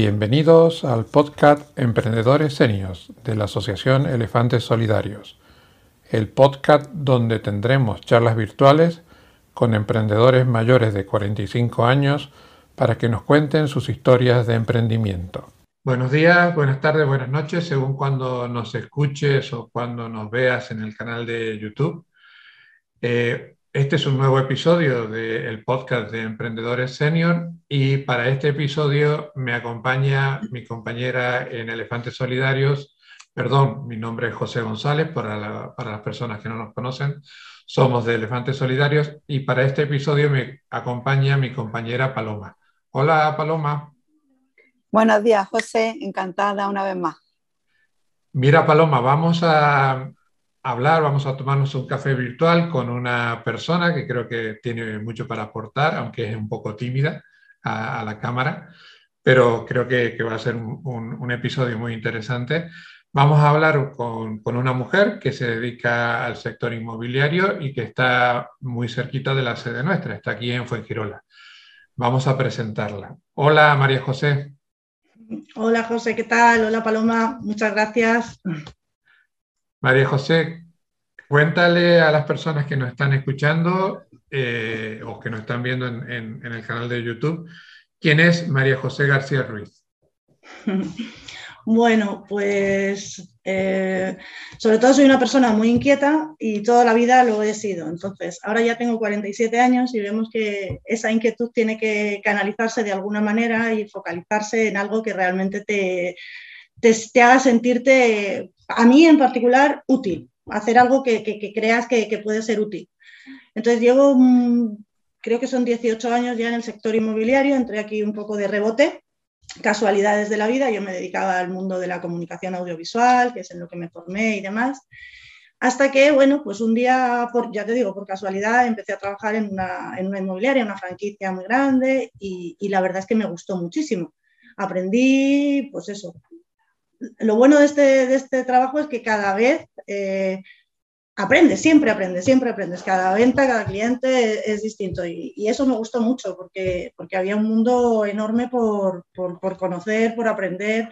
Bienvenidos al podcast Emprendedores Senios de la Asociación Elefantes Solidarios, el podcast donde tendremos charlas virtuales con emprendedores mayores de 45 años para que nos cuenten sus historias de emprendimiento. Buenos días, buenas tardes, buenas noches, según cuando nos escuches o cuando nos veas en el canal de YouTube. Eh, este es un nuevo episodio del podcast de Emprendedores Senior y para este episodio me acompaña mi compañera en Elefantes Solidarios. Perdón, mi nombre es José González, para, para las personas que no nos conocen, somos de Elefantes Solidarios y para este episodio me acompaña mi compañera Paloma. Hola Paloma. Buenos días José, encantada una vez más. Mira Paloma, vamos a, hablar, vamos a tomarnos un café virtual con una persona que creo que tiene mucho para aportar, aunque es un poco tímida a, la cámara, pero creo que, va a ser un, episodio muy interesante. Vamos a hablar con, con, una mujer que se dedica al sector inmobiliario y que está muy cerquita de la sede nuestra, está aquí en Fuengirola. Vamos a presentarla. Hola María José. Hola José, ¿qué tal? Hola Paloma, muchas gracias. María José, cuéntale a las personas que nos están escuchando eh, o que nos están viendo en, el canal de YouTube, ¿quién es María José García Ruiz? Bueno, pues eh, sobre todo soy una persona muy inquieta y toda la vida lo he sido. Entonces, ahora ya tengo 47 años y vemos que esa inquietud tiene que canalizarse de alguna manera y focalizarse en algo que realmente te, te haga sentirte a mí en particular, útil, hacer algo que, creas que, puede ser útil. Entonces llevo, creo que son 18 años ya en el sector inmobiliario, entré aquí un poco de rebote, casualidades de la vida, yo me dedicaba al mundo de la comunicación audiovisual, que es en lo que me formé y demás, hasta que, bueno, pues un día, por, ya te digo, por casualidad, empecé a trabajar en una, en una inmobiliaria, una franquicia muy grande, y, y la verdad es que me gustó muchísimo. Aprendí, pues eso, lo bueno de este, de este trabajo es que cada vez eh, aprendes, siempre aprendes, siempre aprendes. Cada venta, cada cliente es, distinto. Y, eso me gustó mucho porque, porque había un mundo enorme por, conocer, por aprender.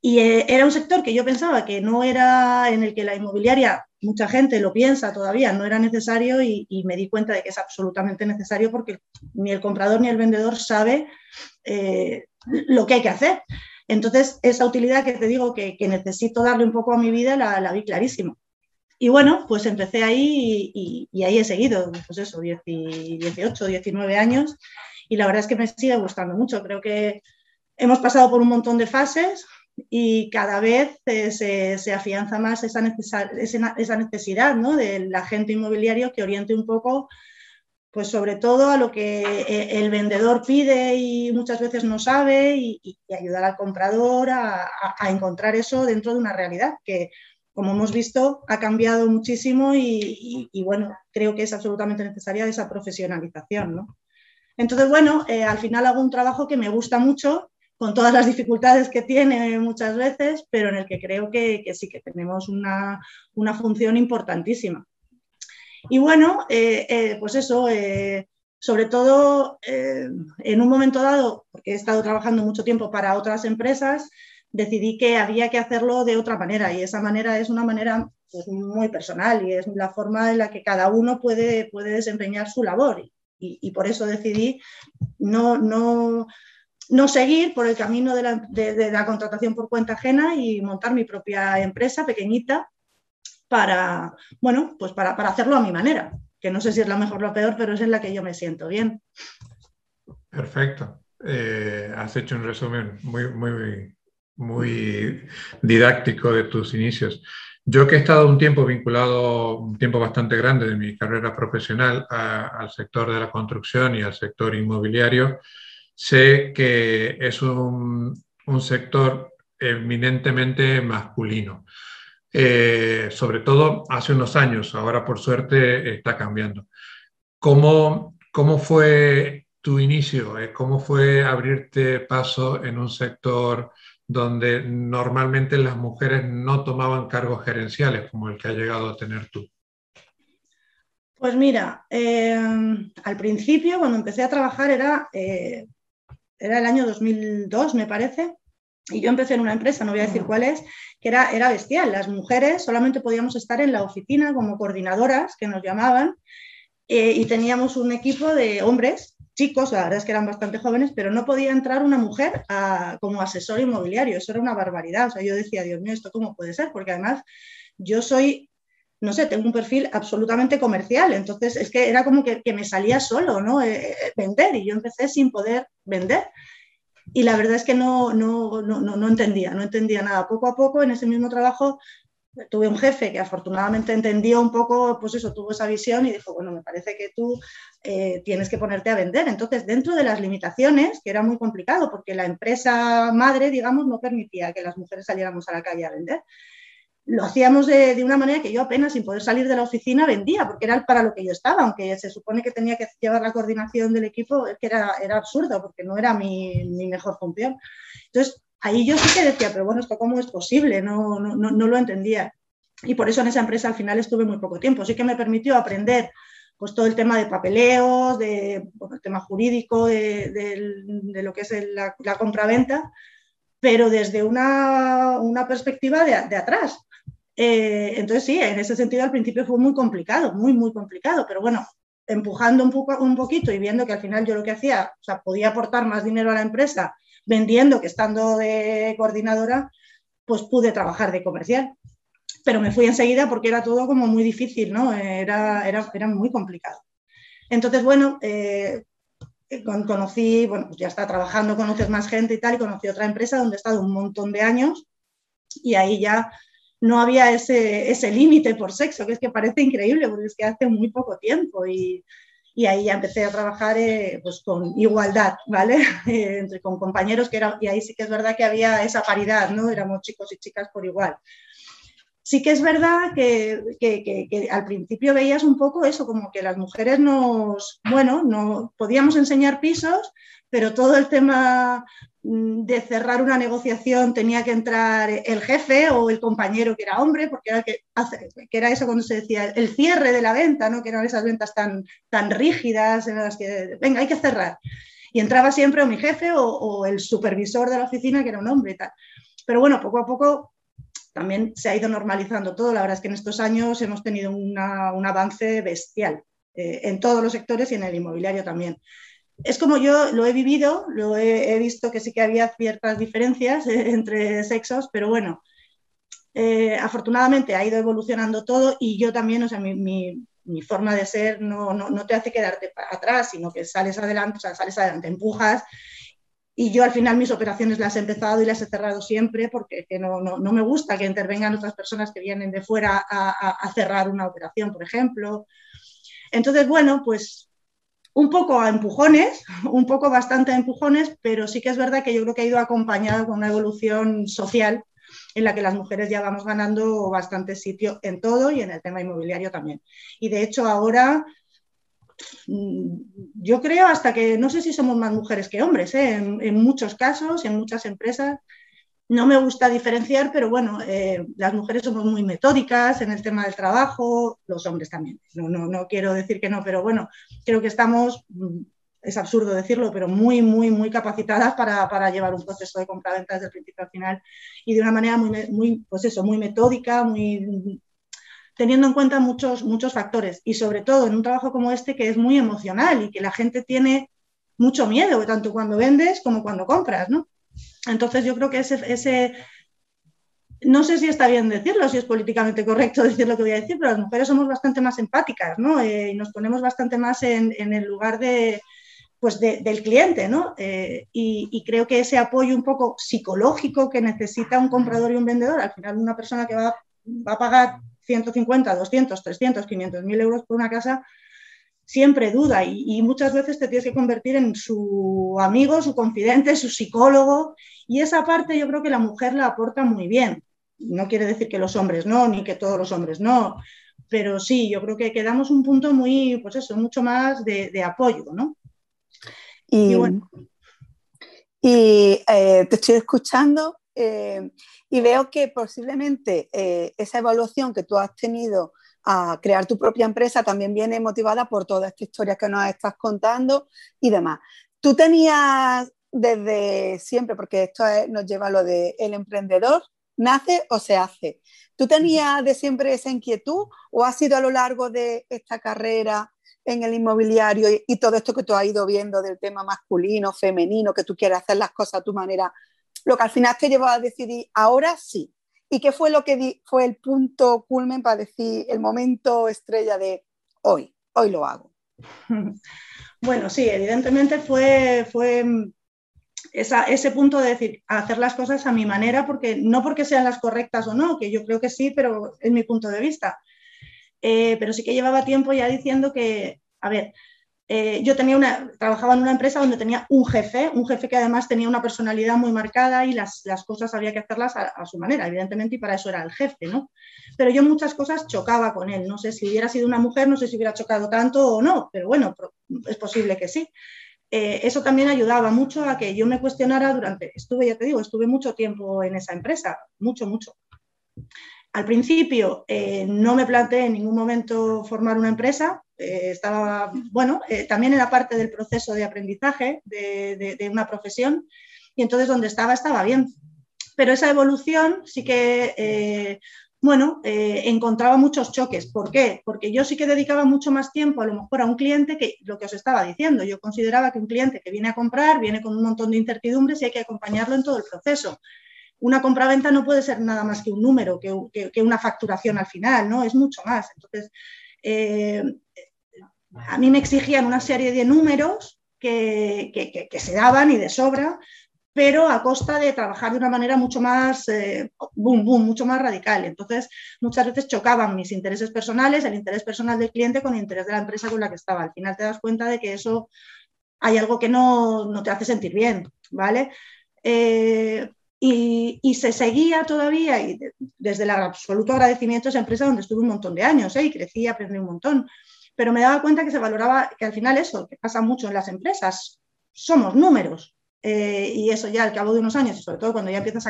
Y eh, era un sector que yo pensaba que no era en el que la inmobiliaria, mucha gente lo piensa todavía, no era necesario y, me di cuenta de que es absolutamente necesario porque ni el comprador ni el vendedor sabe eh, lo que hay que hacer. Entonces, esa utilidad que te digo que, necesito darle un poco a mi vida, la, vi clarísimo. Y bueno, pues empecé ahí y, ahí he seguido, pues eso, 18, 19 años, y la verdad es que me sigue gustando mucho. Creo que hemos pasado por un montón de fases y cada vez eh, se, afianza más esa, esa necesidad ¿no? del agente inmobiliario que oriente un poco pues sobre todo a lo que eh, el vendedor pide y muchas veces no sabe y, ayudar al comprador a, encontrar eso dentro de una realidad que, como hemos visto, ha cambiado muchísimo y, bueno, creo que es absolutamente necesaria esa profesionalización. Entonces, bueno, eh, al final hago un trabajo que me gusta mucho, con todas las dificultades que tiene muchas veces, pero en el que creo que, sí que tenemos una función importantísima. Y bueno, eh, eh, pues eso, eh, sobre todo en un momento dado, porque he estado trabajando mucho tiempo para otras empresas, decidí que había que hacerlo de otra manera y esa manera es una manera pues, muy personal y es la forma en la que cada uno puede, puede desempeñar su labor. Y, por eso decidí no, no, no, seguir por el camino de la, de la contratación por cuenta ajena y montar mi propia empresa pequeñita para, bueno, pues para, hacerlo a mi manera, que no sé si es la mejor o la peor, pero es en la que yo me siento bien. Perfecto. Eh, has hecho un resumen muy, muy, muy didáctico de tus inicios. Yo que he estado un tiempo vinculado, un tiempo bastante grande de mi carrera profesional al sector de la construcción y al sector inmobiliario, sé que es un, un sector eminentemente masculino. Eh, sobre todo hace unos años, ahora por suerte está cambiando. ¿Cómo, cómo fue tu inicio? Eh, ¿Cómo fue abrirte paso en un sector donde normalmente las mujeres no tomaban cargos gerenciales como el que ha llegado a tener tú? Pues mira, eh, al principio cuando empecé a trabajar era era el año 2002, me parece, y yo empecé en una empresa, no voy a decir cuál es, que era, era bestial. Las mujeres solamente podíamos estar en la oficina como coordinadoras, que nos llamaban, eh, y teníamos un equipo de hombres, chicos, la verdad es que eran bastante jóvenes, pero no podía entrar una mujer como asesor inmobiliario. Eso era una barbaridad. O sea, yo decía, Dios mío, ¿esto cómo puede ser? Porque además yo soy no sé, tengo un perfil absolutamente comercial, entonces es que era como que, me salía solo, ¿no? Eh, eh, vender y yo empecé sin poder vender. Y la verdad es que no, no, no, no, entendía, no entendía nada. Poco a poco en ese mismo trabajo tuve un jefe que afortunadamente entendió un poco, pues eso, tuvo esa visión y dijo, bueno, me parece que tú eh, tienes que ponerte a vender. Entonces, dentro de las limitaciones, que era muy complicado, porque la empresa madre, digamos, no permitía que las mujeres saliéramos a la calle a vender lo hacíamos de, una manera que yo apenas sin poder salir de la oficina vendía, porque era para lo que yo estaba, aunque se supone que tenía que llevar la coordinación del equipo, que era, era absurdo, porque no era mi, mejor función. Entonces, ahí yo sí que decía, pero bueno, ¿esto cómo es posible? No, no, no, lo entendía. Y por eso en esa empresa al final estuve muy poco tiempo. Sí que me permitió aprender pues todo el tema de papeleos, de, el tema jurídico, de, lo que es la, la compraventa, pero desde una, una perspectiva de, de atrás, eh, entonces sí, en ese sentido al principio fue muy complicado, muy, muy complicado, pero bueno, empujando un, poco, un poquito y viendo que al final yo lo que hacía, o sea, podía aportar más dinero a la empresa vendiendo que estando de coordinadora, pues pude trabajar de comercial. Pero me fui enseguida porque era todo como muy difícil, ¿no? Era, era, era muy complicado. Entonces, bueno, eh, conocí, bueno, pues ya está trabajando, conoces más gente y tal, y conocí otra empresa donde he estado un montón de años y ahí ya no había ese, ese límite por sexo, que es que parece increíble, porque es que hace muy poco tiempo y, y ahí ya empecé a trabajar eh, pues con igualdad, ¿vale? Entre, con compañeros, que era, y ahí sí que es verdad que había esa paridad, ¿no? Éramos chicos y chicas por igual. Sí que es verdad que, que, al principio veías un poco eso, como que las mujeres nos, bueno, no podíamos enseñar pisos, pero todo el tema Mm, de cerrar una negociación tenía que entrar el jefe o el compañero que era hombre, porque era, que, era eso cuando se decía el cierre de la venta, ¿no? que eran esas ventas tan, tan rígidas en las que, venga, hay que cerrar. Y entraba siempre o mi jefe o, el supervisor de la oficina, que era un hombre y tal. Pero bueno, poco a poco también se ha ido normalizando todo. La verdad es que en estos años hemos tenido un avance bestial eh, en todos los sectores y en el inmobiliario también es como yo lo he vivido, lo he, visto que sí que había ciertas diferencias eh, entre sexos, pero bueno, eh, afortunadamente ha ido evolucionando todo y yo también, o sea, mi, forma de ser no, no, te hace quedarte atrás, sino que sales adelante, o sea, sales adelante, empujas. Y yo al final mis operaciones las he empezado y las he cerrado siempre porque no, no, me gusta que intervengan otras personas que vienen de fuera a, cerrar una operación, por ejemplo. Entonces, bueno, pues un poco a empujones, un poco bastante a empujones, pero sí que es verdad que yo creo que ha ido acompañado con una evolución social en la que las mujeres ya vamos ganando bastante sitio en todo y en el tema inmobiliario también. Y de hecho ahora yo creo hasta que no sé si somos más mujeres que hombres, ¿eh? en, en, muchos casos, en muchas empresas, no me gusta diferenciar, pero bueno, eh, las mujeres somos muy metódicas en el tema del trabajo, los hombres también. No, no, no quiero decir que no, pero bueno, creo que estamos, mm, es absurdo decirlo, pero muy, muy, muy capacitadas para, para llevar un proceso de compra-venta desde el principio al final y de una manera muy, muy, pues eso, muy metódica, muy teniendo en cuenta muchos, muchos factores y sobre todo en un trabajo como este que es muy emocional y que la gente tiene mucho miedo, tanto cuando vendes como cuando compras, ¿no? Entonces yo creo que ese, no sé si está bien decirlo, si es políticamente correcto decir lo que voy a decir, pero las mujeres somos bastante más empáticas, ¿no? Eh, y nos ponemos bastante más en, el lugar de, pues del cliente, ¿no? Eh, y, creo que ese apoyo un poco psicológico que necesita un comprador y un vendedor, al final una persona que va, va a pagar 150, 200, 300, 500 mil euros por una casa, siempre duda y, muchas veces te tienes que convertir en su amigo, su confidente, su psicólogo y esa parte yo creo que la mujer la aporta muy bien. No quiere decir que los hombres no, ni que todos los hombres no, pero sí, yo creo que quedamos un punto muy, pues eso, mucho más de, apoyo, ¿no? Y, bueno. Y eh, te estoy escuchando eh, y veo que posiblemente eh, esa evaluación que tú has tenido a crear tu propia empresa también viene motivada por toda esta historia que nos estás contando y demás. ¿Tú tenías desde siempre, porque esto nos lleva a lo de el emprendedor nace o se hace. ¿Tú tenías de siempre esa inquietud o ha sido a lo largo de esta carrera en el inmobiliario y, todo esto que tú has ido viendo del tema masculino, femenino, que tú quieres hacer las cosas a tu manera, lo que al final te llevó a decidir ahora sí? ¿Y qué fue lo que fue el punto culmen para decir el momento estrella de hoy, hoy lo hago? Bueno, sí, evidentemente fue, fue ese punto de decir, hacer las cosas a mi manera, porque no porque sean las correctas o no, que yo creo que sí, pero es mi punto de vista. Eh, pero sí que llevaba tiempo ya diciendo que, a ver, eh, yo tenía una, trabajaba en una empresa donde tenía un jefe, un jefe que además tenía una personalidad muy marcada y las, cosas había que hacerlas a, su manera, evidentemente, y para eso era el jefe, ¿no? Pero yo muchas cosas chocaba con él. No sé si hubiera sido una mujer, no sé si hubiera chocado tanto o no, pero bueno, es posible que sí. Eh, eso también ayudaba mucho a que yo me cuestionara durante, estuve, ya te digo, estuve mucho tiempo en esa empresa, mucho, mucho. Al principio eh, no me planteé en ningún momento formar una empresa, eh, estaba, bueno, eh, también era parte del proceso de aprendizaje de, una profesión y entonces donde estaba estaba bien. Pero esa evolución sí que, bueno, encontraba muchos choques. ¿Por qué? Porque yo sí que dedicaba mucho más tiempo a lo mejor a un cliente que lo que os estaba diciendo. Yo consideraba que un cliente que viene a comprar viene con un montón de incertidumbres y hay que acompañarlo en todo el proceso una compraventa no puede ser nada más que un número, que, una facturación al final, ¿no? Es mucho más. Entonces, eh, a mí me exigían una serie de números que, se daban y de sobra, pero a costa de trabajar de una manera mucho más, eh, boom, boom, mucho más radical. Entonces, muchas veces chocaban mis intereses personales, el interés personal del cliente con el interés de la empresa con la que estaba. Al final te das cuenta de que eso hay algo que no, no te hace sentir bien, ¿vale? Eh, y, se seguía todavía, y desde el absoluto agradecimiento a esa empresa donde estuve un montón de años ¿eh? y crecí y aprendí un montón. Pero me daba cuenta que se valoraba, que al final eso, que pasa mucho en las empresas, somos números. Eh, y eso ya al cabo de unos años, y sobre todo cuando ya empiezas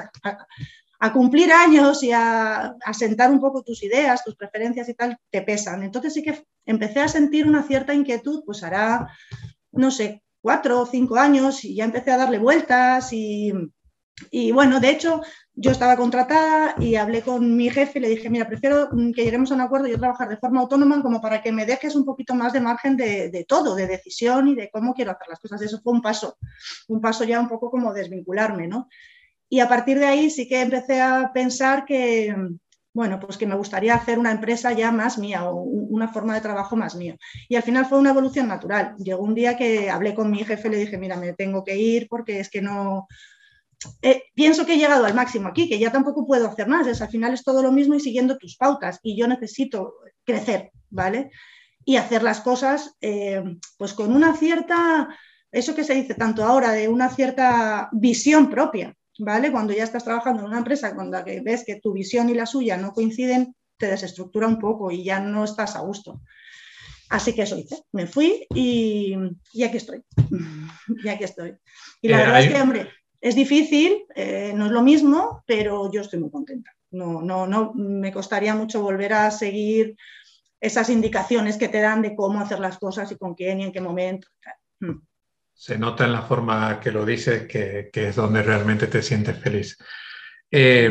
a, cumplir años y a, a, sentar un poco tus ideas, tus preferencias y tal, te pesan. Entonces sí que empecé a sentir una cierta inquietud, pues hará, no sé, cuatro o cinco años y ya empecé a darle vueltas y, y bueno, de hecho, yo estaba contratada y hablé con mi jefe y le dije, mira, prefiero que lleguemos a un acuerdo y yo trabajar de forma autónoma como para que me dejes un poquito más de margen de, todo, de decisión y de cómo quiero hacer las cosas. Eso fue un paso, un paso ya un poco como desvincularme, ¿no? Y a partir de ahí sí que empecé a pensar que, bueno, pues que me gustaría hacer una empresa ya más mía o una forma de trabajo más mía. Y al final fue una evolución natural. Llegó un día que hablé con mi jefe y le dije, mira, me tengo que ir porque es que no, eh, pienso que he llegado al máximo aquí, que ya tampoco puedo hacer más, es, al final es todo lo mismo y siguiendo tus pautas y yo necesito crecer, ¿vale? Y hacer las cosas eh, pues con una cierta, eso que se dice tanto ahora, de una cierta visión propia, ¿vale? Cuando ya estás trabajando en una empresa, cuando ves que tu visión y la suya no coinciden, te desestructura un poco y ya no estás a gusto. Así que eso hice, me fui y, aquí estoy. y aquí estoy. Y la eh, verdad es que, hombre, es difícil, eh, no es lo mismo, pero yo estoy muy contenta. No, no, no, me costaría mucho volver a seguir esas indicaciones que te dan de cómo hacer las cosas y con quién y en qué momento. Hmm. Se nota en la forma que lo dices que, es donde realmente te sientes feliz. Eh,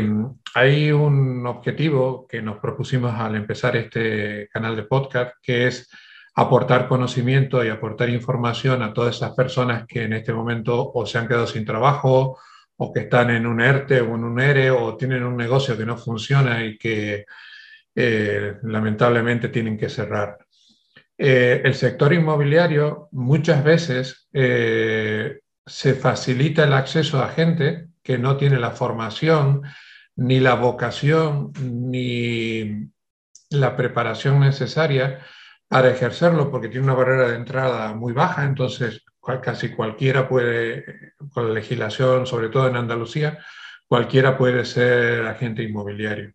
hay un objetivo que nos propusimos al empezar este canal de podcast, que es aportar conocimiento y aportar información a todas esas personas que en este momento o se han quedado sin trabajo o que están en un ERTE o en un ERE o tienen un negocio que no funciona y que eh, lamentablemente tienen que cerrar. Eh, el sector inmobiliario muchas veces eh, se facilita el acceso a gente que no tiene la formación, ni la vocación, ni la preparación necesaria para ejercerlo porque tiene una barrera de entrada muy baja, entonces casi cualquiera puede, con la legislación, sobre todo en Andalucía, cualquiera puede ser agente inmobiliario.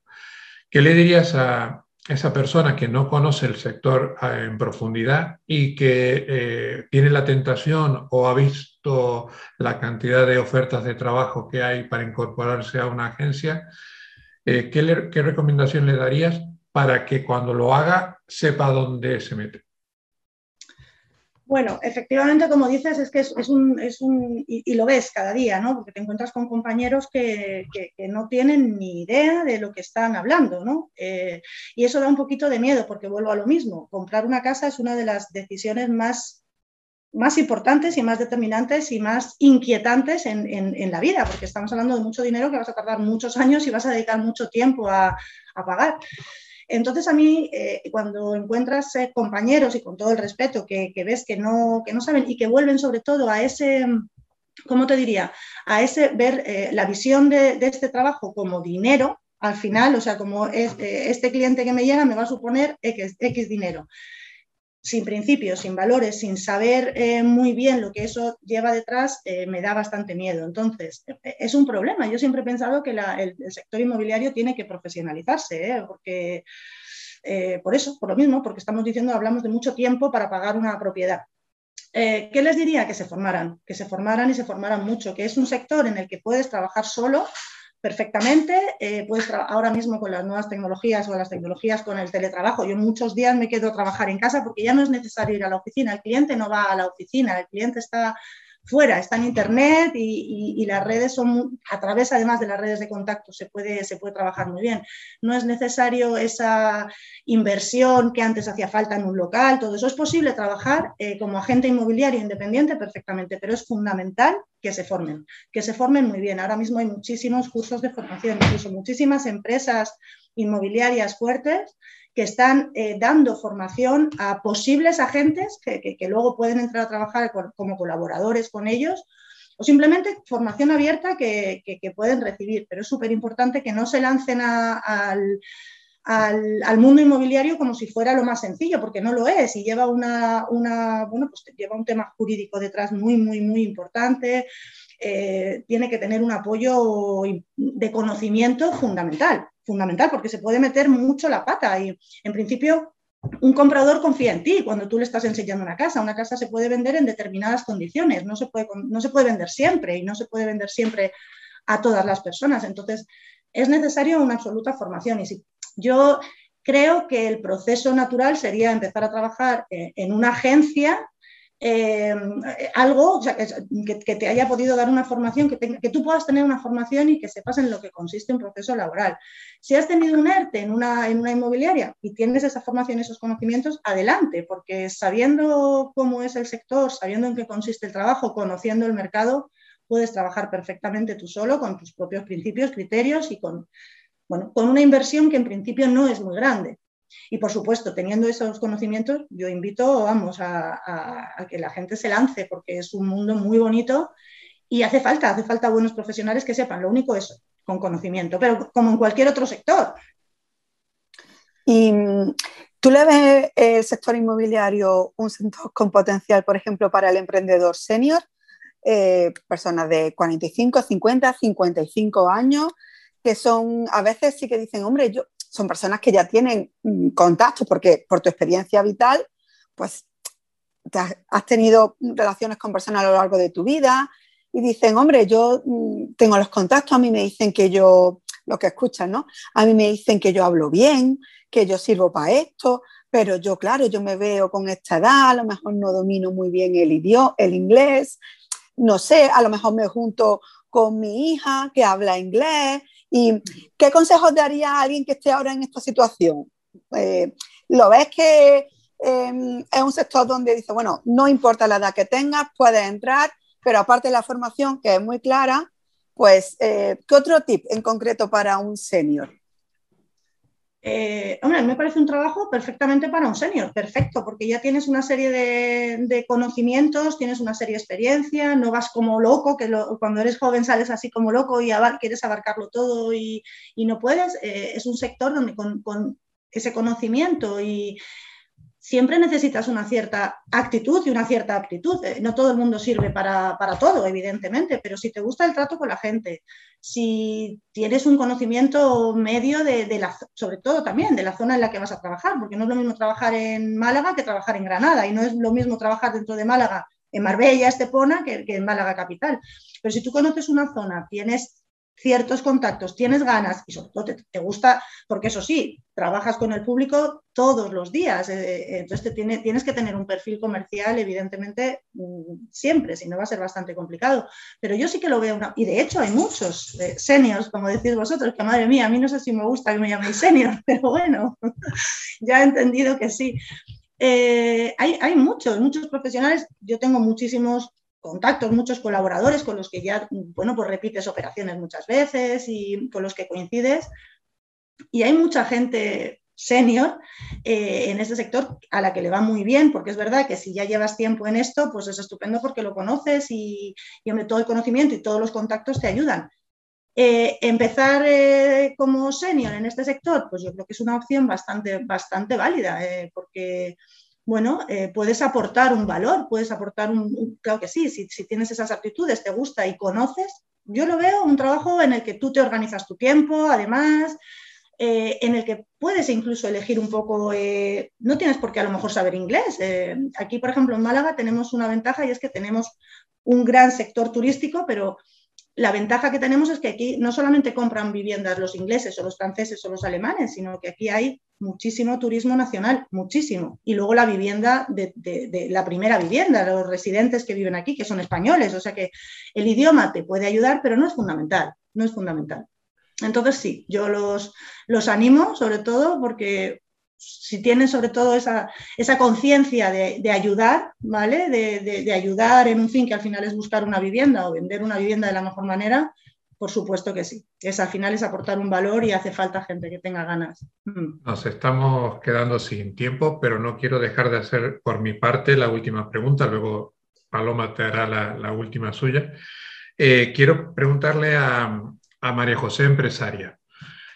¿Qué le dirías a esa persona que no conoce el sector eh, en profundidad y que eh, tiene la tentación o ha visto la cantidad de ofertas de trabajo que hay para incorporarse a una agencia? Eh, ¿qué, ¿Qué recomendación le darías para que cuando lo haga sepa dónde se mete? Bueno, efectivamente, como dices, es que es, un, es un y, lo ves cada día, ¿no? Porque te encuentras con compañeros que, no tienen ni idea de lo que están hablando, ¿no? Eh, y eso da un poquito de miedo, porque vuelvo a lo mismo. Comprar una casa es una de las decisiones más, más importantes y más determinantes y más inquietantes en, la vida, porque estamos hablando de mucho dinero que vas a tardar muchos años y vas a dedicar mucho tiempo a, a pagar. Entonces a mí, eh, cuando encuentras eh, compañeros y con todo el respeto que, ves que no, que no saben y que vuelven sobre todo a ese, ¿cómo te diría? A ese ver eh, la visión de, este trabajo como dinero, al final, o sea, como este cliente que me llega me va a suponer X dinero sin principios, sin valores, sin saber eh, muy bien lo que eso lleva detrás, eh, me da bastante miedo. Entonces, eh, es un problema. Yo siempre he pensado que el, sector inmobiliario tiene que profesionalizarse, porque por eso, por lo mismo, porque estamos diciendo, hablamos de mucho tiempo para pagar una propiedad. ¿Qué les diría? Que se formaran, que se formaran y se formaran mucho, que es un sector en el que puedes trabajar solo, perfectamente. Eh, puedes ahora mismo con las nuevas tecnologías o las tecnologías con el teletrabajo. Yo muchos días me quedo a trabajar en casa porque ya no es necesario ir a la oficina. El cliente no va a la oficina, el cliente está fuera, está en Internet y, las redes son, a través además de las redes de contacto, se puede, se puede trabajar muy bien. No es necesario esa inversión que antes hacía falta en un local, todo eso es posible trabajar eh, como agente inmobiliario independiente perfectamente, pero es fundamental que se formen, que se formen muy bien. Ahora mismo hay muchísimos cursos de formación, incluso muchísimas empresas inmobiliarias fuertes que están eh, dando formación a posibles agentes que, luego pueden entrar a trabajar como colaboradores con ellos o simplemente formación abierta que, pueden recibir. Pero es súper importante que no se lancen al, mundo inmobiliario como si fuera lo más sencillo, porque no lo es y lleva, una, bueno, pues lleva un tema jurídico detrás muy, muy, muy importante. Eh, tiene que tener un apoyo de conocimiento fundamental fundamental porque se puede meter mucho la pata y en principio un comprador confía en ti cuando tú le estás enseñando una casa. Una casa se puede vender en determinadas condiciones, no se puede, no se puede vender siempre y no se puede vender siempre a todas las personas. Entonces, es necesario una absoluta formación. Y si yo creo que el proceso natural sería empezar a trabajar eh, en una agencia eh, algo que, te haya podido dar una formación, que, que, tú puedas tener una formación y que sepas en lo que consiste un proceso laboral. Si has tenido un ERTE en una, en una inmobiliaria y tienes esa formación, esos conocimientos, adelante, porque sabiendo cómo es el sector, sabiendo en qué consiste el trabajo, conociendo el mercado, puedes trabajar perfectamente tú solo con tus propios principios, criterios y con, bueno, con una inversión que en principio no es muy grande. Y por supuesto, teniendo esos conocimientos, yo invito, vamos, a, que la gente se lance, porque es un mundo muy bonito y hace falta, hace falta buenos profesionales que sepan. Lo único es con conocimiento, pero como en cualquier otro sector. ¿Y mm, tú le ves el sector inmobiliario un sector con potencial, por ejemplo, para el emprendedor senior? Eh, personas de 45, 50, 55 años, que son, a veces sí que dicen, hombre, yo son personas que ya tienen mm, contacto porque por tu experiencia vital, pues has tenido relaciones con personas a lo largo de tu vida y dicen, hombre, yo mm, tengo los contactos, a mí me dicen que yo, lo que escuchan, ¿no? A mí me dicen que yo hablo bien, que yo sirvo para esto, pero yo, claro, yo me veo con esta edad, a lo mejor no domino muy bien el idioma, el inglés, no sé, a lo mejor me junto con mi hija que habla inglés ¿Y qué consejos daría a alguien que esté ahora en esta situación? Eh, ¿Lo ves que em, es un sector donde dice, bueno, no importa la edad que tengas, puedes entrar, pero aparte de la formación, que es muy clara, pues, eh, ¿qué otro tip en concreto para un senior? Eh, hombre, me parece un trabajo perfectamente para un senior, perfecto, porque ya tienes una serie de, conocimientos, tienes una serie de experiencia, no vas como loco, que cuando eres joven sales así como loco y quieres abarcarlo todo y, no puedes. Eh, es un sector donde con ese conocimiento y, siempre necesitas una cierta actitud y una cierta aptitud. Eh, no todo el mundo sirve para, todo, evidentemente, pero si te gusta el trato con la gente, si tienes un conocimiento medio de, la, sobre todo también de la zona en la que vas a trabajar, porque no es lo mismo trabajar en Málaga que trabajar en Granada, y no es lo mismo trabajar dentro de Málaga en Marbella, Estepona, que, que en Málaga capital. Pero si tú conoces una zona, tienes ciertos contactos, tienes ganas y sobre todo te, gusta, porque eso sí, trabajas con el público todos los días, eh, eh, entonces te tiene, tienes que tener un perfil comercial, evidentemente, mm, siempre, si no va a ser bastante complicado. Pero yo sí que lo veo, y de hecho hay muchos eh, seniors, como decís vosotros, que madre mía, a mí no sé si me gusta que me llaméis senior, pero bueno, ya he entendido que sí. hay, hay muchos, muchos profesionales, yo tengo muchísimos contactos, muchos colaboradores con los que ya, bueno, pues repites operaciones muchas veces y con los que coincides. Y hay mucha gente senior eh, en este sector a la que le va muy bien, porque es verdad que si ya llevas tiempo en esto, pues es estupendo porque lo conoces y, y todo el conocimiento y todos los contactos te ayudan. Eh, empezar eh, como senior en este sector, pues yo creo que es una opción bastante, bastante válida, porque bueno, eh, puedes aportar un valor, puedes aportar un, claro que sí, si, tienes esas aptitudes, te gusta y conoces, yo lo veo un trabajo en el que tú te organizas tu tiempo, además, eh, en el que puedes incluso elegir un poco, eh, no tienes por qué a lo mejor saber inglés. aquí, por ejemplo, en Málaga tenemos una ventaja y es que tenemos un gran sector turístico, pero la ventaja que tenemos es que aquí no solamente compran viviendas los ingleses o los franceses o los alemanes, sino que aquí hay muchísimo turismo nacional, muchísimo. Y luego la vivienda de, la primera vivienda, los residentes que viven aquí, que son españoles. O sea que el idioma te puede ayudar, pero no es fundamental, no es fundamental. Entonces sí, yo los, los animo sobre todo porque si tienen sobre todo esa, conciencia de, ayudar, ¿vale? De, ayudar en un fin que al final es buscar una vivienda o vender una vivienda de la mejor manera, por supuesto que sí. Es al final es aportar un valor y hace falta gente que tenga ganas. Mm. Nos estamos quedando sin tiempo, pero no quiero dejar de hacer por mi parte la última pregunta, luego Paloma te hará la, última suya. Eh, quiero preguntarle a, María José, empresaria.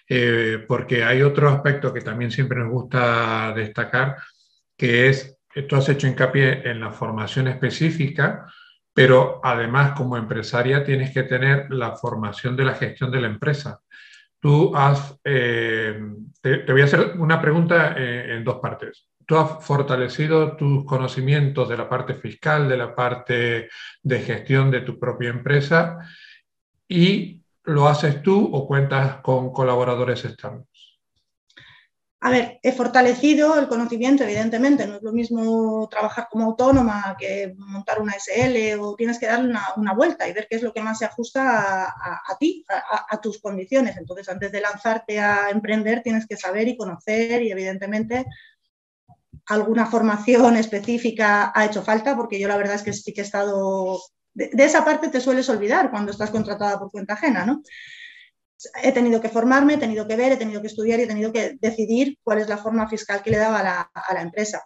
Eh, porque hay otro aspecto que también siempre nos gusta destacar, que es, esto has hecho hincapié en la formación específica, pero además como empresaria tienes que tener la formación de la gestión de la empresa. Tú has, eh, te, voy a hacer una pregunta eh, en dos partes. Tú has fortalecido tus conocimientos de la parte fiscal, de la parte de gestión de tu propia empresa y ¿Lo haces tú o cuentas con colaboradores externos? A ver, he fortalecido el conocimiento, evidentemente. No es lo mismo trabajar como autónoma que montar una SL o tienes que darle una, vuelta y ver qué es lo que más se ajusta a, ti, a, tus condiciones. Entonces, antes de lanzarte a emprender, tienes que saber y conocer y, evidentemente, alguna formación específica ha hecho falta, porque yo la verdad es que sí que he estado de, esa parte te sueles olvidar cuando estás contratada por cuenta ajena, ¿no? He tenido que formarme, he tenido que ver, he tenido que estudiar y he tenido que decidir cuál es la forma fiscal que le daba a la empresa.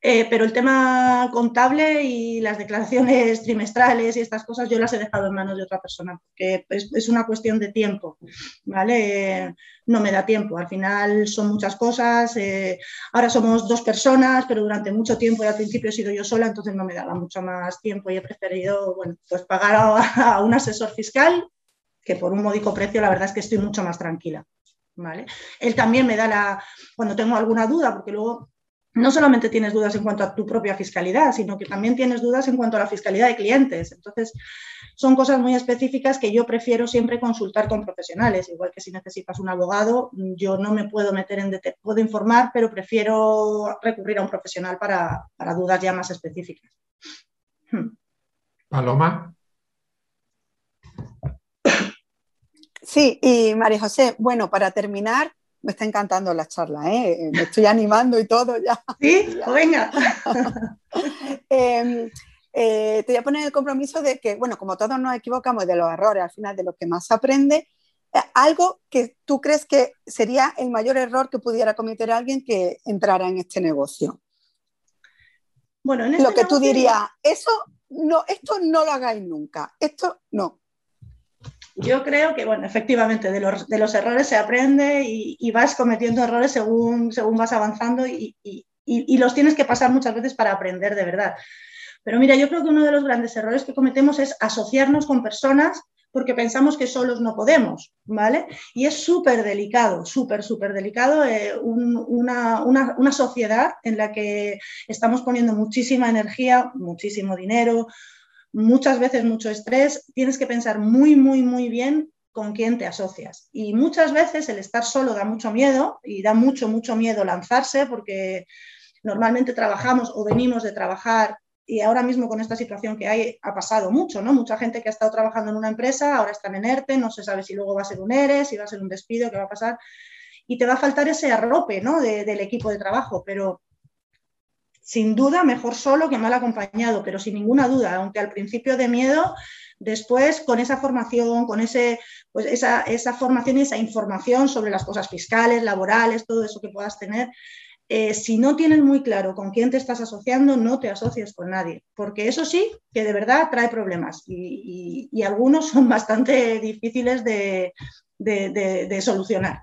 Eh, pero el tema contable y las declaraciones trimestrales y estas cosas yo las he dejado en manos de otra persona, porque es, una cuestión de tiempo, ¿vale? no me da tiempo, al final son muchas cosas, eh, ahora somos dos personas, pero durante mucho tiempo y al principio he sido yo sola, entonces no me daba mucho más tiempo y he preferido, bueno, pues pagar a, a un asesor fiscal que por un módico precio la verdad es que estoy mucho más tranquila. ¿Vale? Él también me da la, cuando tengo alguna duda, porque luego no solamente tienes dudas en cuanto a tu propia fiscalidad, sino que también tienes dudas en cuanto a la fiscalidad de clientes. Entonces, son cosas muy específicas que yo prefiero siempre consultar con profesionales, igual que si necesitas un abogado, yo no me puedo meter en puedo informar, pero prefiero recurrir a un profesional para, dudas ya más específicas. Hmm. Paloma. Sí, y María José, bueno, para terminar, me está encantando la charla, ¿eh? me estoy animando y todo ya. Sí, venga. Em, eh, te voy a poner el compromiso de que, bueno, como todos nos equivocamos de los errores, al final de lo que más se aprende, eh, algo que tú crees que sería el mayor error que pudiera cometer alguien que entrara en este negocio. Bueno, en este lo que tú dirías, eso no, esto no lo hagáis nunca, esto no. Yo creo que, bueno, efectivamente, de los, errores se aprende y, vas cometiendo errores según, según vas avanzando y, y, los tienes que pasar muchas veces para aprender de verdad. Pero mira, yo creo que uno de los grandes errores que cometemos es asociarnos con personas porque pensamos que solos no podemos, ¿vale? Y es súper delicado, súper, súper delicado eh, una, una, una sociedad en la que estamos poniendo muchísima energía, muchísimo dinero, muchas veces mucho estrés, tienes que pensar muy, muy, muy bien con quién te asocias. Y muchas veces el estar solo da mucho miedo y da mucho, mucho miedo lanzarse porque normalmente trabajamos o venimos de trabajar y ahora mismo con esta situación que hay ha pasado mucho, ¿no? Mucha gente que ha estado trabajando en una empresa ahora están en ERTE, no se sabe si luego va a ser un ERE, si va a ser un despido, qué va a pasar. Y te va a faltar ese arrope, ¿no? del equipo de trabajo, pero sin duda mejor solo que mal acompañado, pero sin ninguna duda, aunque al principio de miedo, después con esa formación, con ese, pues esa, esa formación y esa información sobre las cosas fiscales, laborales, todo eso que puedas tener, eh, si no tienes muy claro con quién te estás asociando, no te asocies con nadie, porque eso sí que de verdad trae problemas y, algunos son bastante difíciles de, solucionar.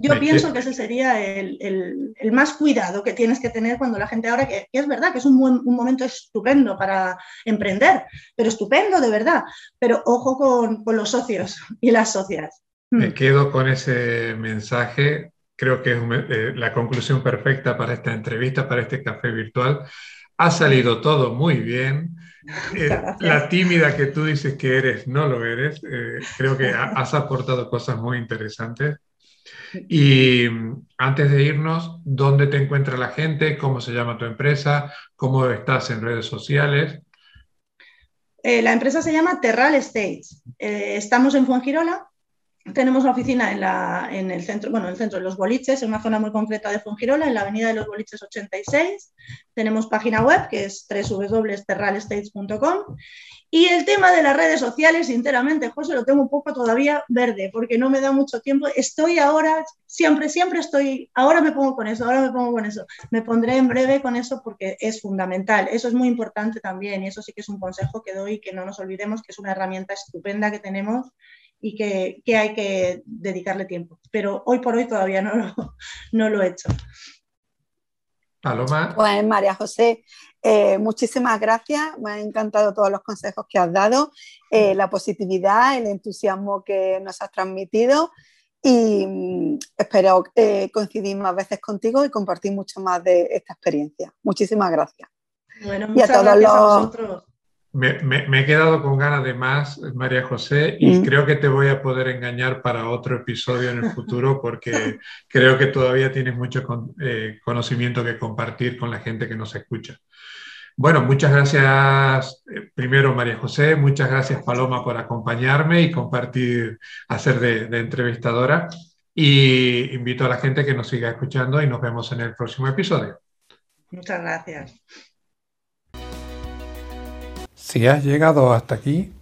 Yo pienso que ese sería el, más cuidado que tienes que tener cuando la gente ahora, que, es verdad que es un, un, momento estupendo para emprender, pero estupendo de verdad, pero ojo con, con los socios y las socias. Me quedo con ese mensaje creo que es eh, la conclusión perfecta para esta entrevista, para este café virtual. Ha salido todo muy bien. Eh, la tímida que tú dices que eres, no lo eres. Eh, creo que has aportado cosas muy interesantes. Y antes de irnos, ¿dónde te encuentra la gente? ¿Cómo se llama tu empresa? ¿Cómo estás en redes sociales? la empresa se llama Terral Estates. estamos en Fuengirola, tenemos una oficina en, la, en, el centro, bueno, en el centro de los boliches, en una zona muy concreta de Fuengirola, en la avenida de los boliches 86. Tenemos página web que es www.terralestates.com. Y el tema de las redes sociales, sinceramente, José, lo tengo un poco todavía verde porque no me da mucho tiempo. Estoy ahora, siempre, siempre estoy, ahora me pongo con eso, ahora me pongo con eso. Me pondré en breve con eso porque es fundamental. Eso es muy importante también y eso sí que es un consejo que doy, que no nos olvidemos que es una herramienta estupenda que tenemos y que, hay que dedicarle tiempo. Pero hoy por hoy todavía no lo, no lo he hecho. Paloma. Pues María José, eh, muchísimas gracias. Me han encantado todos los consejos que has dado, eh, la positividad, el entusiasmo que nos has transmitido y mm, espero eh, coincidir más veces contigo y compartir mucho más de esta experiencia. Muchísimas gracias. Bueno, muchas gracias a Me, he quedado con ganas de más, María José, y mm. creo que te voy a poder engañar para otro episodio en el futuro porque creo que todavía tienes mucho eh, conocimiento que compartir con la gente que nos escucha. Bueno, muchas gracias eh, primero María José, muchas gracias Paloma por acompañarme y compartir, hacer de, de entrevistadora. Y invito a la gente que nos siga escuchando y nos vemos en el próximo episodio. Muchas gracias. Si has llegado hasta aquí,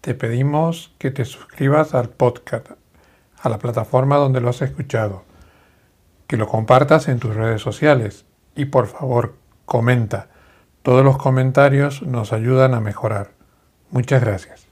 te pedimos que te suscribas al podcast, a la plataforma donde lo has escuchado, que lo compartas en tus redes sociales y por favor comenta. Todos los comentarios nos ayudan a mejorar. Muchas gracias.